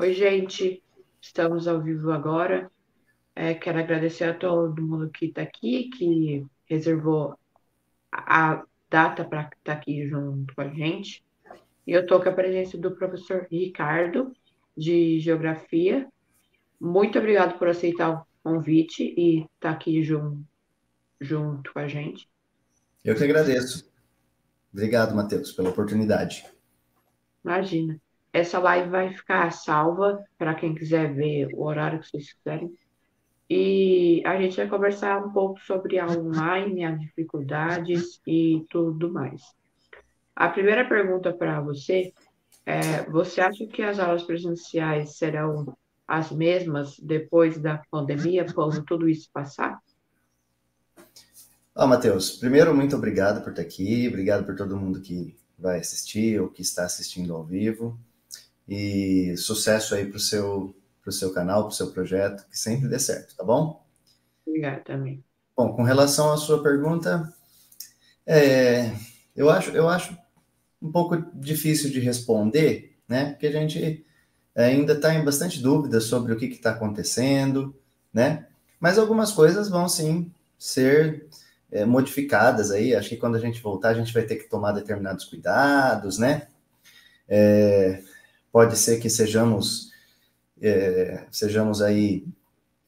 Oi, gente. Estamos ao vivo agora. É, quero agradecer a todo mundo que está aqui, que reservou a data para estar tá aqui junto com a gente. E eu estou com a presença do professor Ricardo, de Geografia. Muito obrigado por aceitar o convite e estar tá aqui junto, junto com a gente. Eu que agradeço. Obrigado, Matheus, pela oportunidade. Imagina. Essa live vai ficar salva para quem quiser ver o horário que vocês quiserem. E a gente vai conversar um pouco sobre a online, as dificuldades e tudo mais. A primeira pergunta para você é: você acha que as aulas presenciais serão as mesmas depois da pandemia, quando tudo isso passar? Ó, oh, Matheus, primeiro, muito obrigado por estar aqui, obrigado por todo mundo que vai assistir ou que está assistindo ao vivo. E sucesso aí para o seu, pro seu canal, para o seu projeto, que sempre dê certo, tá bom? Obrigada também. Bom, com relação à sua pergunta, é, eu, acho, eu acho um pouco difícil de responder, né? Porque a gente ainda está em bastante dúvida sobre o que está acontecendo, né? Mas algumas coisas vão sim ser é, modificadas aí. Acho que quando a gente voltar, a gente vai ter que tomar determinados cuidados, né? É, pode ser que sejamos, é, sejamos aí,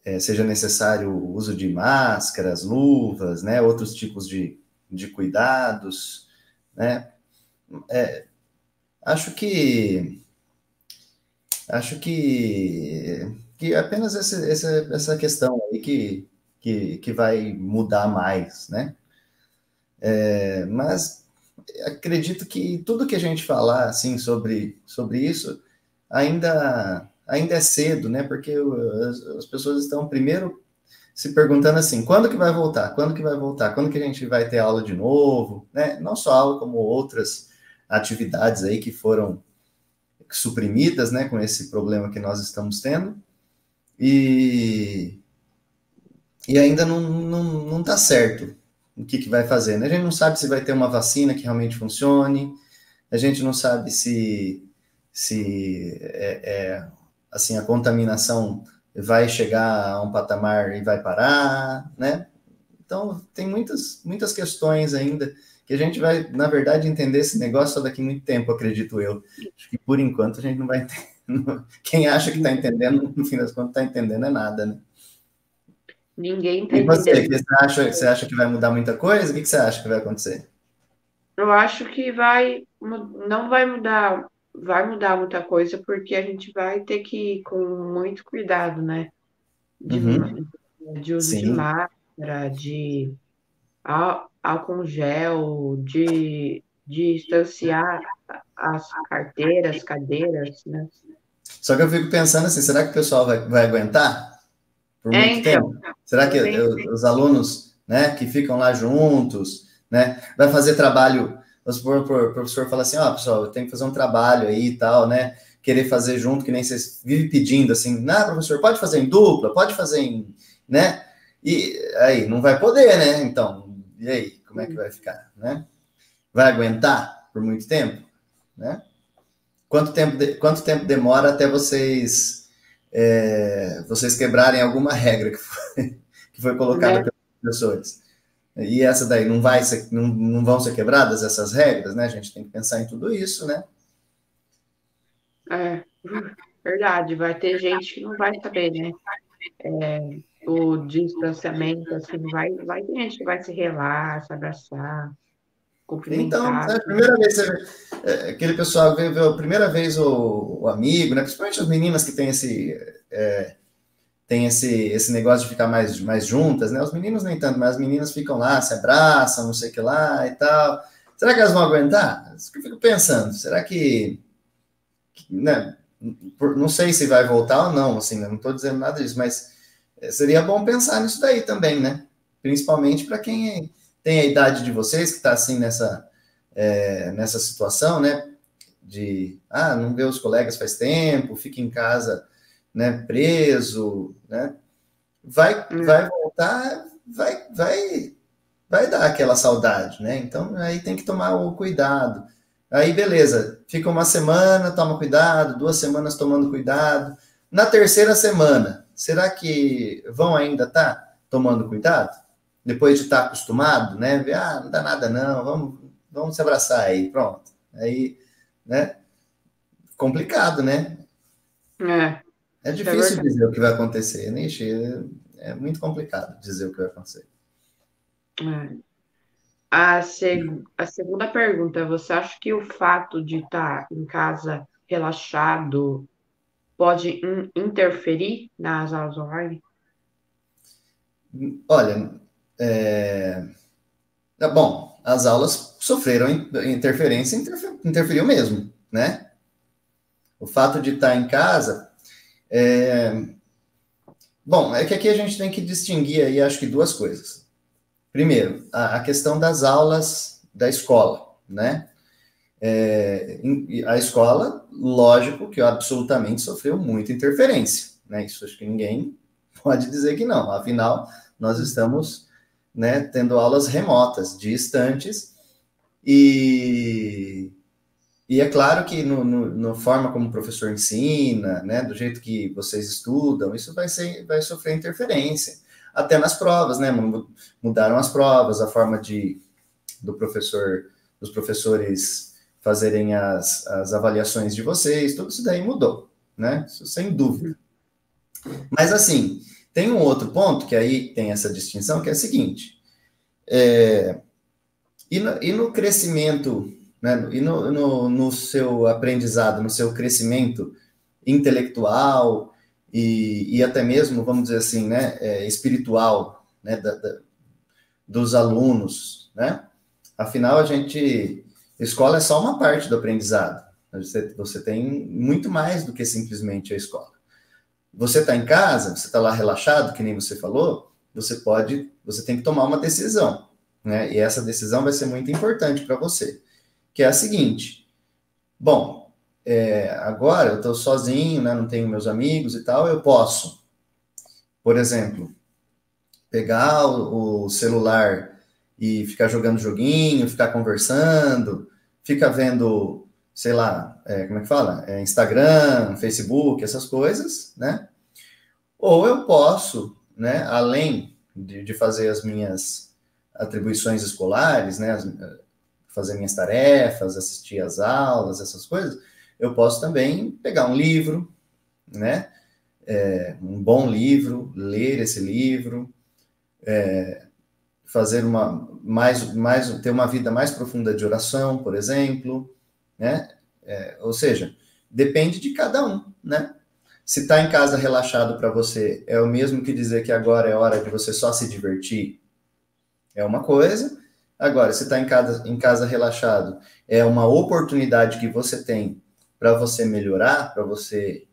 é, seja necessário o uso de máscaras, luvas, né? Outros tipos de, de cuidados, né? É, acho que acho que, que apenas essa, essa, essa questão aí que que, que vai mudar mais, né? É, mas acredito que tudo que a gente falar assim sobre, sobre isso ainda ainda é cedo, né? Porque as, as pessoas estão primeiro se perguntando assim, quando que vai voltar? Quando que vai voltar? Quando que a gente vai ter aula de novo? Né? Não só aula, como outras atividades aí que foram suprimidas, né, com esse problema que nós estamos tendo. E, e ainda não, não, não tá certo o que, que vai fazer. Né? A gente não sabe se vai ter uma vacina que realmente funcione, a gente não sabe se, se é, é, assim, a contaminação vai chegar a um patamar e vai parar, né? Então, tem muitas, muitas questões ainda que a gente vai, na verdade, entender esse negócio só daqui a muito tempo, acredito eu. Acho que, por enquanto, a gente não vai entender. Quem acha que está entendendo, no fim das contas, está entendendo é nada, né? Ninguém está E você, você acha, você acha que vai mudar muita coisa? O que você acha que vai acontecer? Eu acho que vai, não vai mudar, vai mudar muita coisa, porque a gente vai ter que ir com muito cuidado, né? De, uhum. de uso Sim. de máscara, de álcool gel, de, de distanciar as carteiras, cadeiras, né? Só que eu fico pensando assim, será que o pessoal vai, vai aguentar? Por é, muito então, tempo? Será que os alunos, né, que ficam lá juntos, né, vai fazer trabalho? O professor fala assim, ó, oh, pessoal, eu tenho que fazer um trabalho aí e tal, né? Querer fazer junto, que nem vocês vivem pedindo assim, não, professor, pode fazer em dupla, pode fazer em, né? E aí, não vai poder, né? Então, e aí, como é que vai ficar, né? Vai aguentar por muito tempo, né? Quanto tempo, de, quanto tempo demora até vocês é, vocês quebrarem alguma regra que foi, que foi colocada é. pelos professores. E essa daí não vai ser, não, não vão ser quebradas essas regras, né? A gente tem que pensar em tudo isso, né? É, verdade, vai ter gente que não vai saber, né? É, o distanciamento, assim, vai, vai ter gente que vai se relar, se abraçar. Então, é a primeira vez, é, aquele pessoal vê, vê a primeira vez o, o, amigo, né? Principalmente as meninas que têm esse, é, tem esse, esse negócio de ficar mais, mais juntas, né? Os meninos nem tanto, mas as meninas ficam lá, se abraçam, não sei o que lá e tal. Será que elas vão aguentar? Isso que eu fico pensando. Será que, né? Não sei se vai voltar ou não, assim, não estou dizendo nada disso, mas é, seria bom pensar nisso daí também, né? Principalmente para quem tem a idade de vocês, que está assim nessa, é, nessa situação, né? De, ah, não vê os colegas faz tempo, fica em casa, né, preso, né? Vai, hum. vai voltar, vai, vai, vai dar aquela saudade, né? Então, aí tem que tomar o cuidado. Aí, beleza, fica uma semana, toma cuidado, duas semanas tomando cuidado. Na terceira semana, será que vão ainda estar tá tomando cuidado? Depois de estar tá acostumado, né? Ver, ah, não dá nada não, vamos, vamos se abraçar aí, pronto. Aí, né? Complicado, né? É. É difícil é dizer o que vai acontecer, né? É muito complicado dizer o que vai acontecer. É. A, seg a segunda pergunta, você acha que o fato de estar em casa relaxado pode in interferir nas aulas online? Olha, é... é bom, as aulas sofreram interferência, interfer interferiu mesmo, né? O fato de estar em casa, é... bom, é que aqui a gente tem que distinguir aí, acho que duas coisas. Primeiro, a, a questão das aulas da escola, né? É, a escola, lógico que absolutamente sofreu muita interferência, né? Isso acho que ninguém pode dizer que não. Afinal, nós estamos né, tendo aulas remotas, distantes, e, e é claro que no, no, no, forma como o professor ensina, né, do jeito que vocês estudam, isso vai, ser, vai sofrer interferência até nas provas, né? Mudaram as provas, a forma de do professor, dos professores fazerem as, as avaliações de vocês, tudo isso daí mudou, né? Isso sem dúvida. Mas assim, tem um outro ponto que aí tem essa distinção, que é o seguinte: é, e, no, e no crescimento, né, e no, no, no seu aprendizado, no seu crescimento intelectual, e, e até mesmo, vamos dizer assim, né, é, espiritual né, da, da, dos alunos, né? Afinal, a gente, escola é só uma parte do aprendizado. Você, você tem muito mais do que simplesmente a escola. Você está em casa, você está lá relaxado, que nem você falou, você pode, você tem que tomar uma decisão, né? E essa decisão vai ser muito importante para você, que é a seguinte: bom, é, agora eu estou sozinho, né, não tenho meus amigos e tal, eu posso, por exemplo, pegar o, o celular e ficar jogando joguinho, ficar conversando, ficar vendo, sei lá, é, como é que fala? É, Instagram, Facebook, essas coisas, né? Ou eu posso, né, além de, de fazer as minhas atribuições escolares, né, as, fazer minhas tarefas, assistir às aulas, essas coisas, eu posso também pegar um livro, né? É, um bom livro, ler esse livro, é, fazer uma mais, mais ter uma vida mais profunda de oração, por exemplo, né? É, ou seja, depende de cada um, né? Se está em casa relaxado para você, é o mesmo que dizer que agora é hora de você só se divertir, é uma coisa. Agora, se está em casa, em casa relaxado, é uma oportunidade que você tem para você melhorar, para você.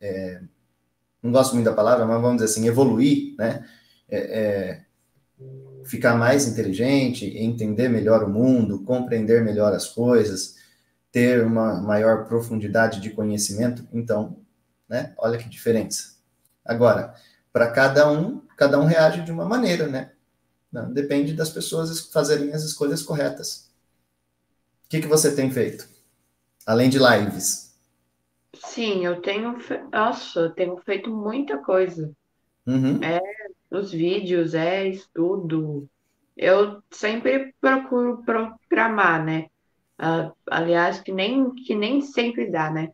É, não gosto muito da palavra, mas vamos dizer assim, evoluir, né? É, é, ficar mais inteligente, entender melhor o mundo, compreender melhor as coisas, ter uma maior profundidade de conhecimento. Então, né? Olha que diferença. Agora, para cada um, cada um reage de uma maneira, né? Não, depende das pessoas fazerem as escolhas corretas. O que, que você tem feito? além de lives? Sim, eu tenho, fe... nossa, eu tenho feito muita coisa. Uhum. É, os vídeos, é estudo. Eu sempre procuro programar, né? Uh, aliás, que nem, que nem sempre dá, né?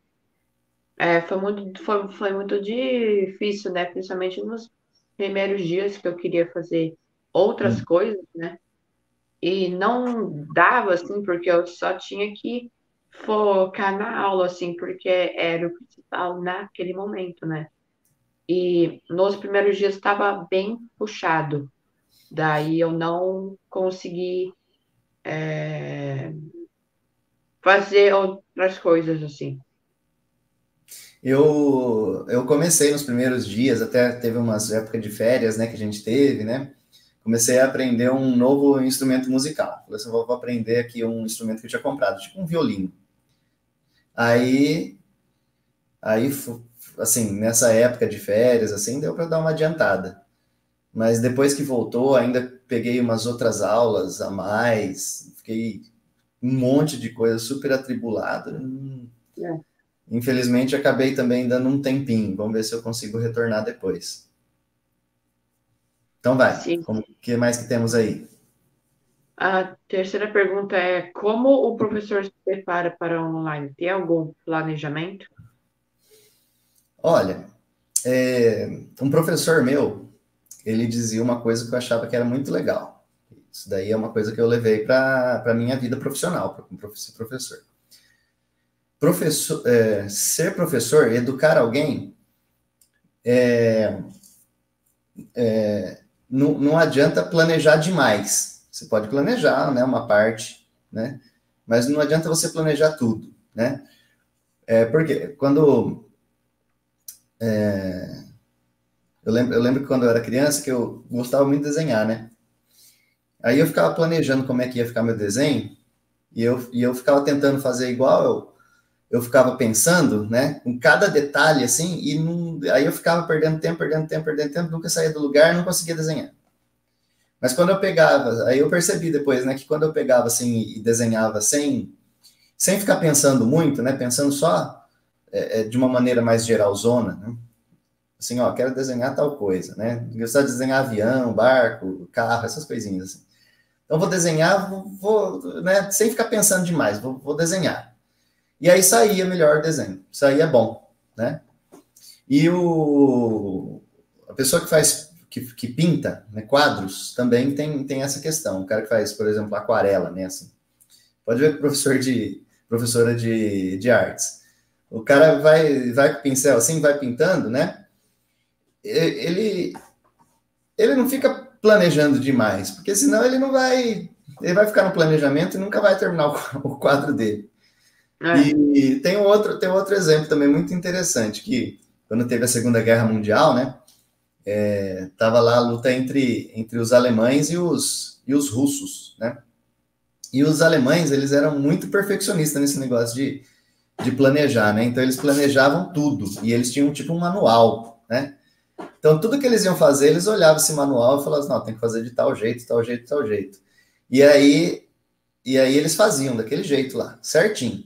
É, foi muito, foi, foi muito difícil, né? Principalmente nos primeiros dias que eu queria fazer outras uhum. coisas, né? E não dava, assim, porque eu só tinha que focar na aula, assim, porque era o principal naquele momento, né? E nos primeiros dias estava bem puxado. Daí eu não consegui é, fazer outras coisas assim. Eu, eu comecei nos primeiros dias, até teve umas épocas de férias, né, que a gente teve, né? Comecei a aprender um novo instrumento musical. Falei assim, vou aprender aqui um instrumento que eu tinha comprado, tipo um violino. Aí, aí, assim, nessa época de férias, assim, deu para dar uma adiantada. Mas depois que voltou, ainda peguei umas outras aulas a mais, fiquei um monte de coisa super atribulado. É. Infelizmente, acabei também dando um tempinho. Vamos ver se eu consigo retornar depois. Então vai. O que mais que temos aí? A terceira pergunta é como o professor se prepara para o online? Tem algum planejamento? Olha, é, um professor meu, ele dizia uma coisa que eu achava que era muito legal. Isso daí é uma coisa que eu levei para a minha vida profissional, para ser professor. Professor, é, ser professor, educar alguém, é, é, não, não adianta planejar demais. Você pode planejar, né, uma parte, né, mas não adianta você planejar tudo, né? É, porque quando é, eu, lembro, eu lembro que quando eu era criança que eu gostava muito de desenhar, né? Aí eu ficava planejando como é que ia ficar meu desenho e eu, e eu ficava tentando fazer igual eu, eu ficava pensando, né, em cada detalhe, assim, e não, aí eu ficava perdendo tempo, perdendo tempo, perdendo tempo, nunca saía do lugar, não conseguia desenhar. Mas quando eu pegava, aí eu percebi depois, né, que quando eu pegava, assim, e desenhava sem, sem ficar pensando muito, né, pensando só é, é, de uma maneira mais geralzona, né, assim, ó, quero desenhar tal coisa, né, gostar de desenhar avião, barco, carro, essas coisinhas, assim. Vou desenhar, vou, vou né, sem ficar pensando demais, vou, vou desenhar. E aí saía melhor desenho, saía bom, né? E o, a pessoa que faz, que, que pinta né, quadros também tem, tem essa questão. O cara que faz, por exemplo, aquarela, né? Assim, pode ver que professor de, professora de, de artes. O cara vai, vai com pincel assim, vai pintando, né? Ele, ele não fica planejando demais, porque senão ele não vai, ele vai ficar no planejamento e nunca vai terminar o, quadro dele. É. E tem outro, tem outro exemplo também muito interessante, que quando teve a Segunda Guerra Mundial, né, é, tava lá a luta entre, entre os alemães e os, e os russos, né, e os alemães, eles eram muito perfeccionistas nesse negócio de, de planejar, né, então eles planejavam tudo, e eles tinham tipo um manual, né, então tudo que eles iam fazer, eles olhavam esse manual e falavam, não, tem que fazer de tal jeito, tal jeito, tal jeito, e aí, e aí eles faziam daquele jeito lá, certinho.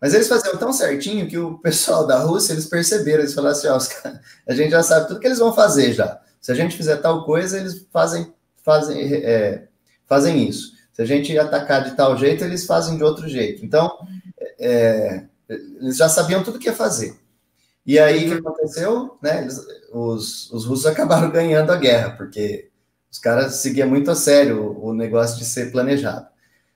Mas eles faziam tão certinho que o pessoal da Rússia, eles perceberam, eles falaram assim, ó, a gente já sabe tudo que eles vão fazer já. Se a gente fizer tal coisa, eles fazem, fazem, é, fazem isso. Se a gente atacar de tal jeito, eles fazem de outro jeito. Então, é, eles já sabiam tudo o que ia fazer. E aí, o que aconteceu? Né, os, os russos acabaram ganhando a guerra, porque os caras seguiam muito a sério o, o negócio de ser planejado.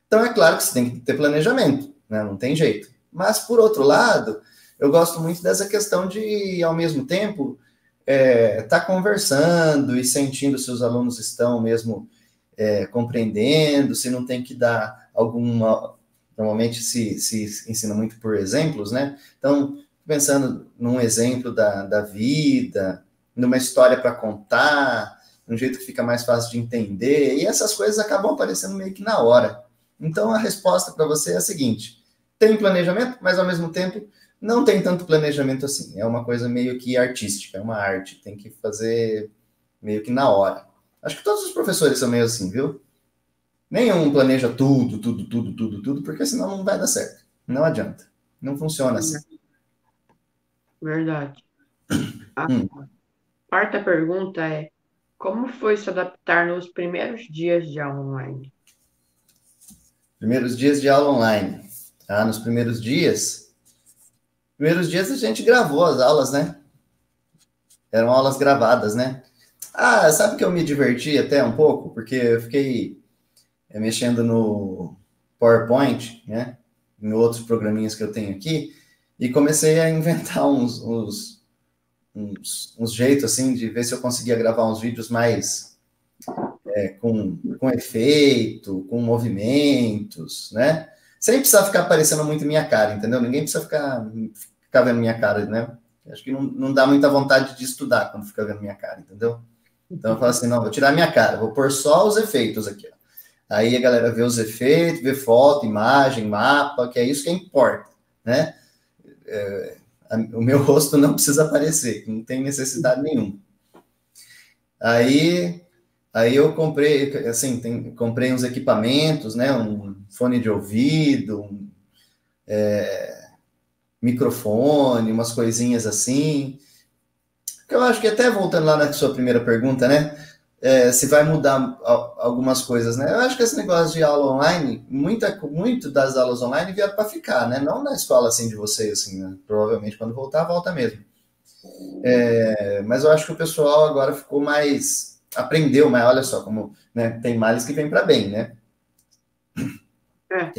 Então, é claro que você tem que ter planejamento, né, não tem jeito. Mas, por outro lado, eu gosto muito dessa questão de, ao mesmo tempo, estar é, tá conversando e sentindo se os alunos estão mesmo é, compreendendo, se não tem que dar alguma. Normalmente se, se ensina muito por exemplos, né? Então, pensando num exemplo da, da vida, numa história para contar, um jeito que fica mais fácil de entender, e essas coisas acabam aparecendo meio que na hora. Então, a resposta para você é a seguinte: tem planejamento, mas ao mesmo tempo não tem tanto planejamento assim. É uma coisa meio que artística, é uma arte, tem que fazer meio que na hora. Acho que todos os professores são meio assim, viu? Nenhum planeja tudo, tudo, tudo, tudo, tudo, porque senão não vai dar certo. Não adianta. Não funciona assim. Verdade. A hum. quarta pergunta é: como foi se adaptar nos primeiros dias de aula online? Primeiros dias de aula online. Ah, nos primeiros dias. Primeiros dias a gente gravou as aulas, né? Eram aulas gravadas, né? Ah, sabe que eu me diverti até um pouco? Porque eu fiquei é, mexendo no PowerPoint, né? Em outros programinhas que eu tenho aqui, e comecei a inventar uns, uns, uns, uns jeitos assim de ver se eu conseguia gravar uns vídeos mais é, com, com efeito, com movimentos, né? sem precisar ficar aparecendo muito minha cara, entendeu? Ninguém precisa ficar, ficar vendo minha cara, né? Acho que não, não dá muita vontade de estudar quando fica vendo minha cara, entendeu? Então eu falo assim, não, vou tirar minha cara, vou pôr só os efeitos aqui. Ó. Aí a galera vê os efeitos, vê foto, imagem, mapa, que é isso que importa, né? É, o meu rosto não precisa aparecer, não tem necessidade nenhuma. Aí Aí eu comprei, assim, tem, comprei uns equipamentos, né? Um fone de ouvido, um é, microfone, umas coisinhas assim. Eu acho que até voltando lá na sua primeira pergunta, né? É, se vai mudar algumas coisas, né? Eu acho que esse negócio de aula online, muita, muito das aulas online vieram para ficar, né? Não na escola assim de vocês, assim, né? provavelmente quando voltar, volta mesmo. É, mas eu acho que o pessoal agora ficou mais aprendeu, mas olha só como né, tem males que vêm para bem, né? É.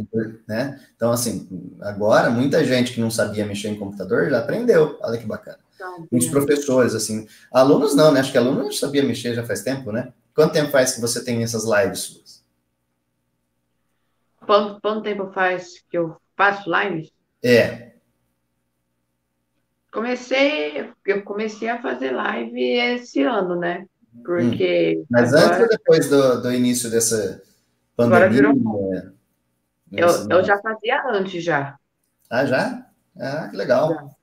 né? Então, assim, agora muita gente que não sabia mexer em computador já aprendeu. Olha que bacana. Então, Muitos professores, assim, alunos não, né? Acho que alunos não sabia mexer já faz tempo, né? Quanto tempo faz que você tem essas lives suas? Quanto, quanto tempo faz que eu faço lives? É. Comecei, eu comecei a fazer live esse ano, né? Porque. Hum. Mas agora... antes ou depois do, do início dessa pandemia? Agora virou. Eu, eu já fazia antes já. Ah, já? Ah, que legal. Já.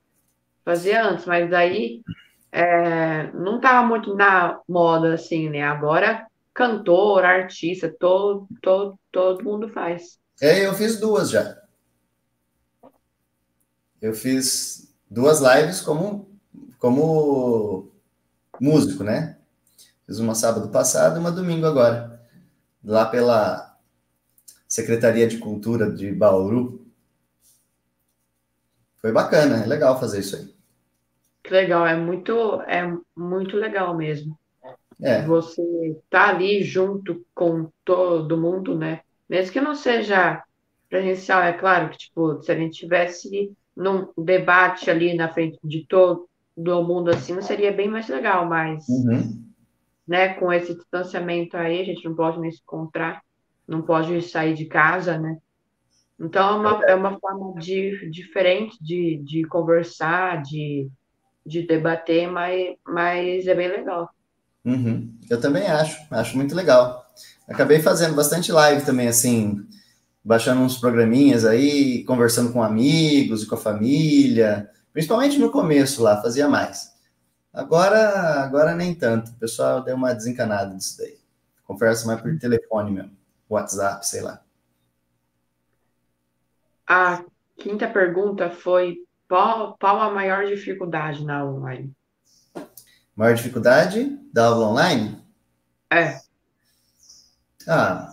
Fazia antes, mas aí é, não estava muito na moda assim, né? Agora, cantor, artista, todo, todo, todo mundo faz. É, eu fiz duas já. Eu fiz duas lives como, como músico, né? Fiz uma sábado passado e uma domingo agora, lá pela Secretaria de Cultura de Bauru. Foi bacana, é legal fazer isso aí. Que legal, é muito, é muito legal mesmo. É. Você tá ali junto com todo mundo, né? Mesmo que não seja presencial, é claro que, tipo, se a gente tivesse num debate ali na frente de todo mundo assim, seria bem mais legal, mas uhum né, com esse distanciamento aí, a gente não pode nem se encontrar, não pode sair de casa, né? Então, é uma, é uma forma de, diferente de, de conversar, de, de debater, mas, mas é bem legal. Uhum. Eu também acho, acho muito legal. Acabei fazendo bastante live também, assim, baixando uns programinhas aí, conversando com amigos e com a família, principalmente no começo lá, fazia mais. Agora, agora nem tanto. O pessoal deu uma desencanada disso daí. Conversa mais por telefone mesmo. WhatsApp, sei lá. A quinta pergunta foi: qual, qual a maior dificuldade na aula online? Maior dificuldade da aula online? É. Ah.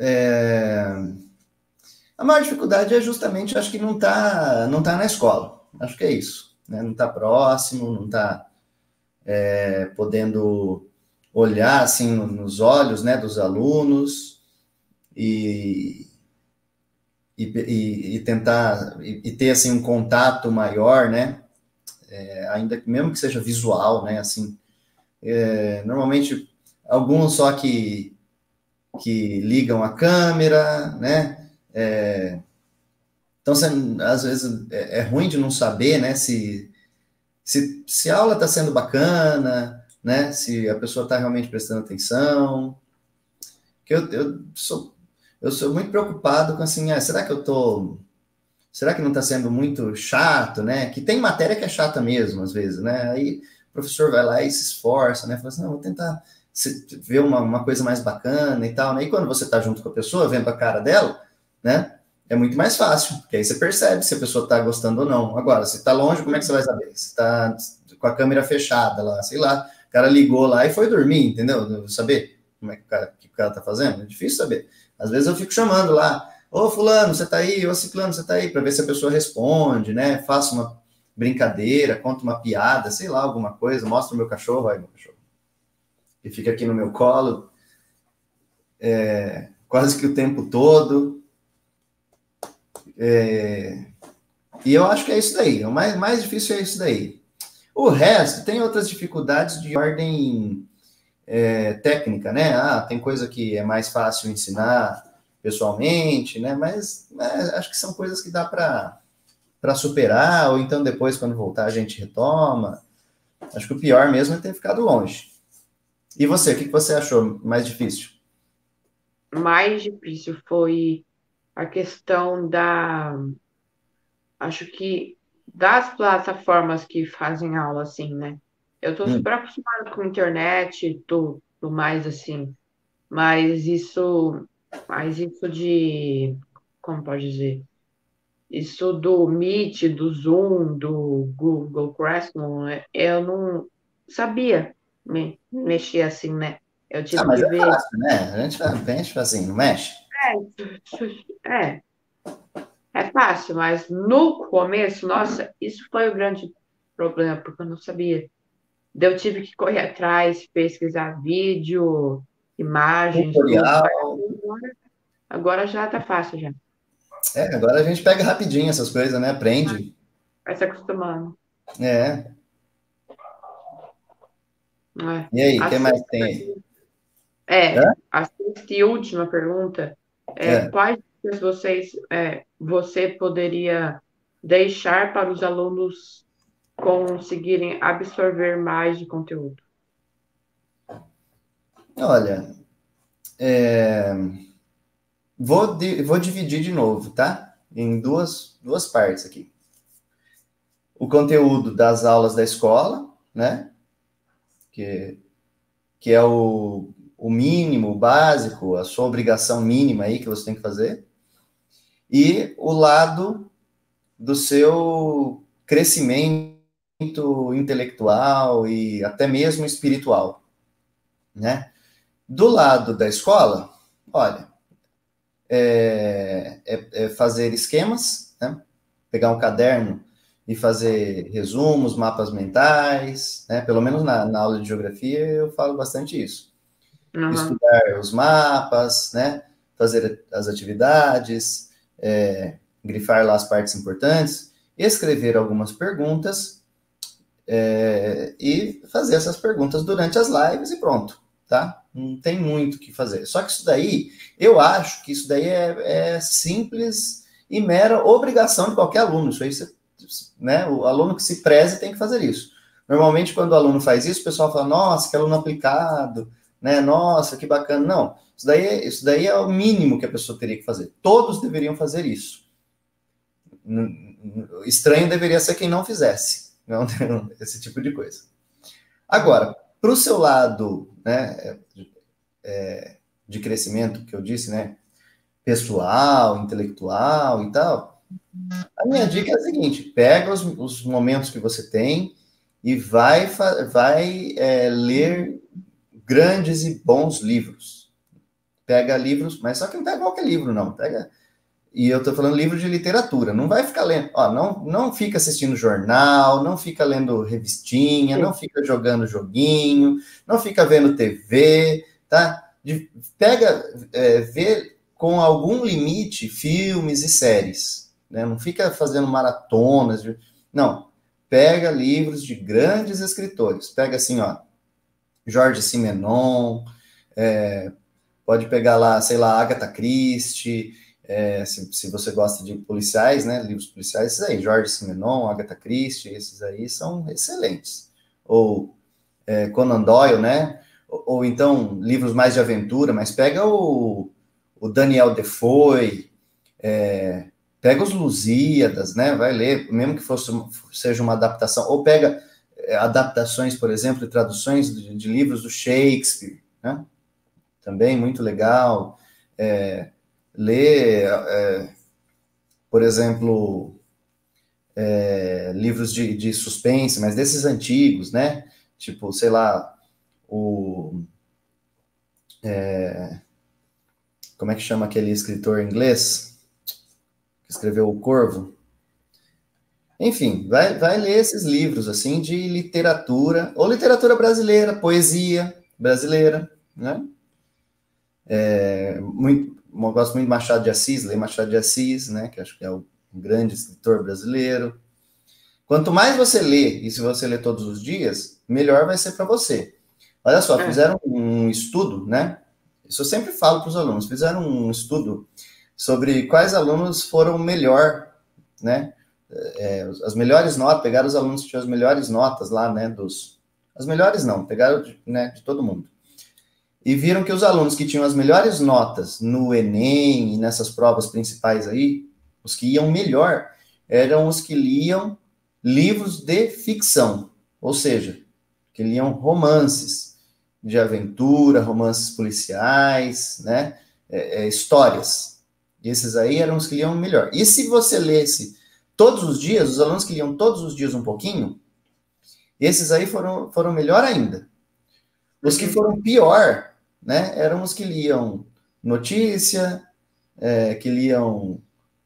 É... A maior dificuldade é justamente, acho que não está não tá na escola. Acho que é isso né? não está próximo, não está é, podendo olhar assim nos olhos né, dos alunos e, e, e tentar e, e, ter assim um contato maior, né? É, ainda mesmo que seja visual, né? Assim, é, normalmente alguns só que que ligam a câmera, né? É, então, você, às vezes, é, é, ruim de não saber, né, se, se, se a aula está sendo bacana, né, se a pessoa está realmente prestando atenção. Que eu, eu, sou, eu sou muito preocupado com, assim, ah, será que eu tô... Será que não está sendo muito chato, né? Que tem matéria que é chata mesmo, às vezes, né? Aí o professor vai lá e se esforça, né? Fala assim, não, vou tentar ver uma, uma coisa mais bacana e tal, né? E quando você está junto com a pessoa, vendo a cara dela, né? é muito mais fácil, porque aí você percebe se a pessoa está gostando ou não. Agora, se está longe, como é que você vai saber? Se está com a câmera fechada lá, sei lá, o cara ligou lá e foi dormir, entendeu? Saber como é que o cara, que o cara tá fazendo? É difícil saber. Às vezes eu fico chamando lá, ô fulano, você tá aí? Ô ciclano, você tá aí? Para ver se a pessoa responde, né? Faça uma brincadeira, conta uma piada, sei lá, alguma coisa, mostra o meu cachorro, vai, meu cachorro. E fica aqui no meu colo é, quase que o tempo todo, é, e eu acho que é isso daí. O mais, mais difícil é isso daí. O resto tem outras dificuldades de ordem é, técnica, né? Ah, tem coisa que é mais fácil ensinar pessoalmente, né? Mas é, acho que são coisas que dá para superar, ou então depois, quando voltar, a gente retoma. Acho que o pior mesmo é ter ficado longe. E você, o que você achou mais difícil? Mais difícil foi a questão da. Acho que das plataformas que fazem aula assim, né? Eu estou hum. super acostumada com internet, tô, do mais assim. Mas isso, mas isso de, como pode dizer? Isso do Meet, do Zoom, do Google Classroom, é, eu não sabia me, mexer assim, né? Eu tive ah, mas que é ver. fácil, né? A gente, gente assim, não mexe? É, é, é fácil, mas no começo, nossa, isso foi o grande problema, porque eu não sabia. Eu tive que correr atrás, pesquisar vídeo, imagens. Agora, agora já tá fácil já. É, agora a gente pega rapidinho essas coisas, né? Aprende. Vai se acostumando. É. É. E aí, o que mais tem? É, Hã? a sexta e última pergunta é, É. quais vocês é, você poderia deixar para os alunos conseguirem absorver mais de conteúdo? Olha, é, vou, di- vou dividir de novo, tá? Em duas, duas partes aqui. O conteúdo das aulas da escola, né? Que, que é o, o mínimo, o básico, a sua obrigação mínima aí que você tem que fazer. E o lado do seu crescimento intelectual e até mesmo espiritual, né? Do lado da escola, olha, é, é- é fazer esquemas, né? pegar um caderno e fazer resumos, mapas mentais, né? Pelo menos na, na aula de geografia eu falo bastante isso. Aham. Estudar os mapas, né? Fazer as atividades, é, grifar lá as partes importantes, escrever algumas perguntas é, e fazer essas perguntas durante as lives e pronto, tá? Não tem muito o que fazer. Só que isso daí, eu acho que isso daí é, é simples e mera obrigação de qualquer aluno. Isso aí, você, né? O aluno que se preze tem que fazer isso. Normalmente, quando o aluno faz isso, o pessoal fala, nossa, que aluno aplicado, né? Nossa, que bacana. Não, isso daí, é- isso daí é o mínimo que a pessoa teria que fazer. Todos deveriam fazer isso. Estranho deveria ser quem não fizesse, não esse tipo de coisa. Agora, para o seu lado, né, é, de crescimento que eu disse, né, pessoal, intelectual e tal, a minha dica é a seguinte: pega os, os momentos que você tem e vai, vai é, ler grandes e bons livros. Pega livros, mas só que não pega qualquer livro, não. Pega. E eu tô falando livro de literatura. Não vai ficar lendo. Ó, não, não fica assistindo jornal, não fica lendo revistinha, não fica jogando joguinho, não fica vendo TV, tá? De- pega, é, vê com algum limite filmes e séries. Né? Não fica fazendo maratonas. de- Não. Pega livros de grandes escritores. Pega assim, ó. Jorge Simenon, é, pode pegar lá, sei lá, Agatha Christie, é, se, se você gosta de policiais, né, livros policiais, esses aí, Jorge Simenon, Agatha Christie, esses aí são excelentes. Ou é, Conan Doyle, né, ou, ou então livros mais de aventura, mas pega o, o Daniel Defoe, é, pega os Lusíadas, né, vai ler, mesmo que fosse, seja uma adaptação, ou pega é, adaptações, por exemplo, e traduções de, de livros do Shakespeare, né? Também muito legal. É, ler, é, por exemplo, é, livros de, de suspense, mas desses antigos, né? Tipo, sei lá, o. é, como é que chama aquele escritor inglês que escreveu O Corvo? Enfim, vai, vai ler esses livros assim de literatura, ou literatura brasileira, poesia brasileira, né? É, muito, eu gosto muito de Machado de Assis, leio Machado de Assis, né? Que acho que é o um grande escritor brasileiro. Quanto mais você lê, e se você lê todos os dias, melhor vai ser para você. Olha só, É. fizeram um estudo, né? Isso eu sempre falo para os alunos, fizeram um estudo sobre quais alunos foram melhor, né? É, as melhores notas, pegaram os alunos que tinham as melhores notas lá, né? Dos, as melhores não, pegaram de, né, de todo mundo. E viram que os alunos que tinham as melhores notas no Enem e nessas provas principais aí, os que iam melhor, eram os que liam livros de ficção, ou seja, que liam romances. de aventura, romances policiais, né? É, é, histórias. E esses aí eram os que liam melhor. E se você lesse todos os dias, os alunos que liam todos os dias um pouquinho, esses aí foram, foram melhor ainda. Os que foram pior, né, eram os que liam notícia, é, que liam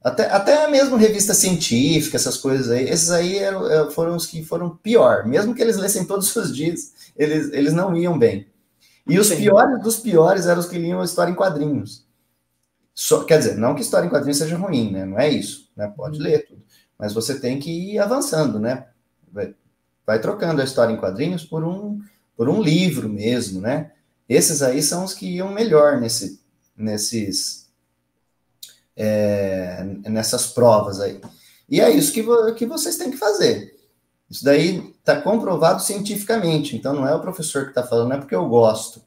até, até mesmo revista científica, essas coisas aí. Esses aí eram, é, foram os que foram pior. Mesmo que eles lessem todos os dias, eles, eles não iam bem. E os Sim. piores dos piores eram os que liam história em quadrinhos. Só, quer dizer, não que história em quadrinhos seja ruim, né? Não é isso, né? Pode ler tudo. Mas você tem que ir avançando, né? Vai, vai trocando a história em quadrinhos por um, por um livro mesmo, né? Esses aí são os que iam melhor nesse, nesses, é, nessas provas aí. E é isso que, vo, que vocês têm que fazer. Isso daí está comprovado cientificamente, então não é o professor que está falando, não é porque eu gosto,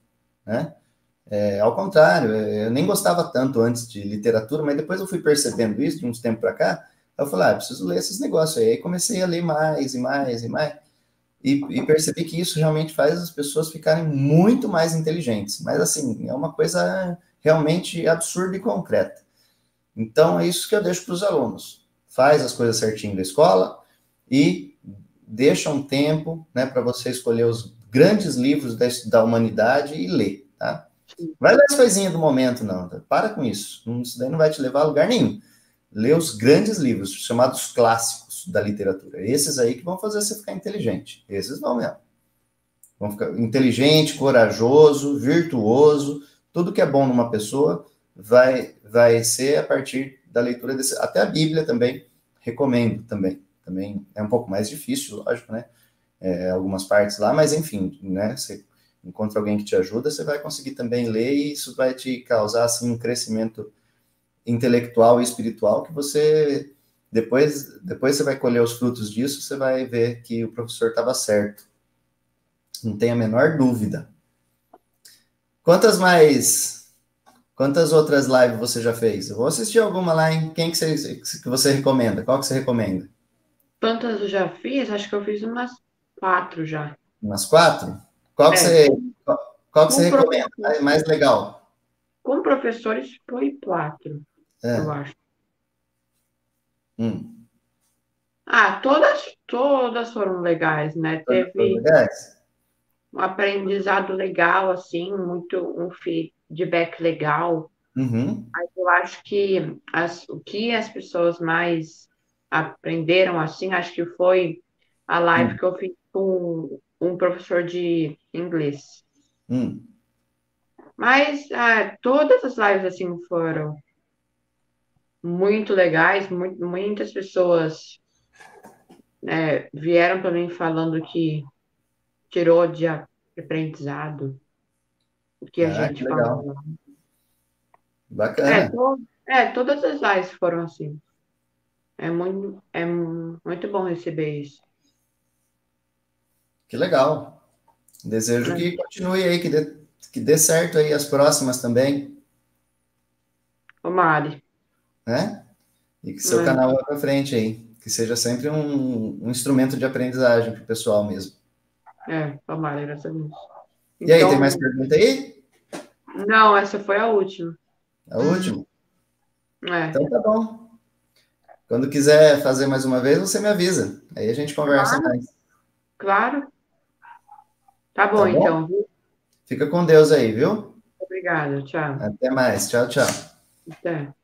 né? É, ao contrário, é, eu nem gostava tanto antes de literatura, mas depois eu fui percebendo isso de uns tempos para cá, eu falei, ah, preciso ler esses negócios aí. Aí comecei a ler mais e mais e mais, e, e, percebi que isso realmente faz as pessoas ficarem muito mais inteligentes. Mas, assim, é uma coisa realmente absurda e concreta. Então, é isso que eu deixo para os alunos. Faz as coisas certinho da escola e deixa um tempo né, para você escolher os grandes livros da, da humanidade e ler, tá? Vai ler as coisinhas do momento, não. Tá? Para com isso. Isso daí não vai te levar a lugar nenhum. Lê os grandes livros, chamados clássicos da literatura. Esses aí que vão fazer você ficar inteligente. Esses vão mesmo. Vão ficar inteligente, corajoso, virtuoso. Tudo que é bom numa pessoa vai, vai ser a partir da leitura desse. Até a Bíblia também recomendo também também é um pouco mais difícil, lógico, né? É, algumas partes lá, mas enfim, né? Você encontra alguém que te ajuda, você vai conseguir também ler e isso vai te causar assim um crescimento intelectual e espiritual que você depois depois você vai colher os frutos disso, você vai ver que o professor estava certo. Não tem a menor dúvida. Quantas mais quantas outras lives você já fez? Eu vou assistir alguma lá, hein? Quem que você, que você recomenda? Qual que você recomenda? Quantas eu já fiz? Acho que eu fiz umas quatro já. Umas quatro? Qual que é. você, qual, qual que você recomenda? Mais legal? Com professores foi quatro, é. eu acho. Hum. Ah, todas, todas foram legais, né? Todas Teve legais? um aprendizado legal, assim, muito um feedback legal. Uhum. Mas eu acho que as, o que as pessoas mais aprenderam assim, acho que foi a live hum. que eu fiz com um professor de inglês. Hum. Mas ah, todas as lives assim foram muito legais, muito, muitas pessoas né, vieram para mim falando que tirou de aprendizado o que a ah, gente que falou. Bacana. É, to, é, todas as lives foram assim. É muito, é muito bom receber isso. Que legal. Desejo é. que continue aí, que dê, que dê certo aí as próximas também. Ô, Mari. Né? E que seu é. canal vá para frente aí. Que seja sempre um, um instrumento de aprendizagem para o pessoal mesmo. É, tomara, graças a Deus. E aí, tem então mais pergunta aí? Não, essa foi a última. A última? É. Então tá bom. Quando quiser fazer mais uma vez, você me avisa. Aí a gente conversa claro. mais. Claro. Tá bom, tá bom? então. Fica com Deus aí, viu? Obrigada, tchau. Até mais. Tchau, tchau. Até.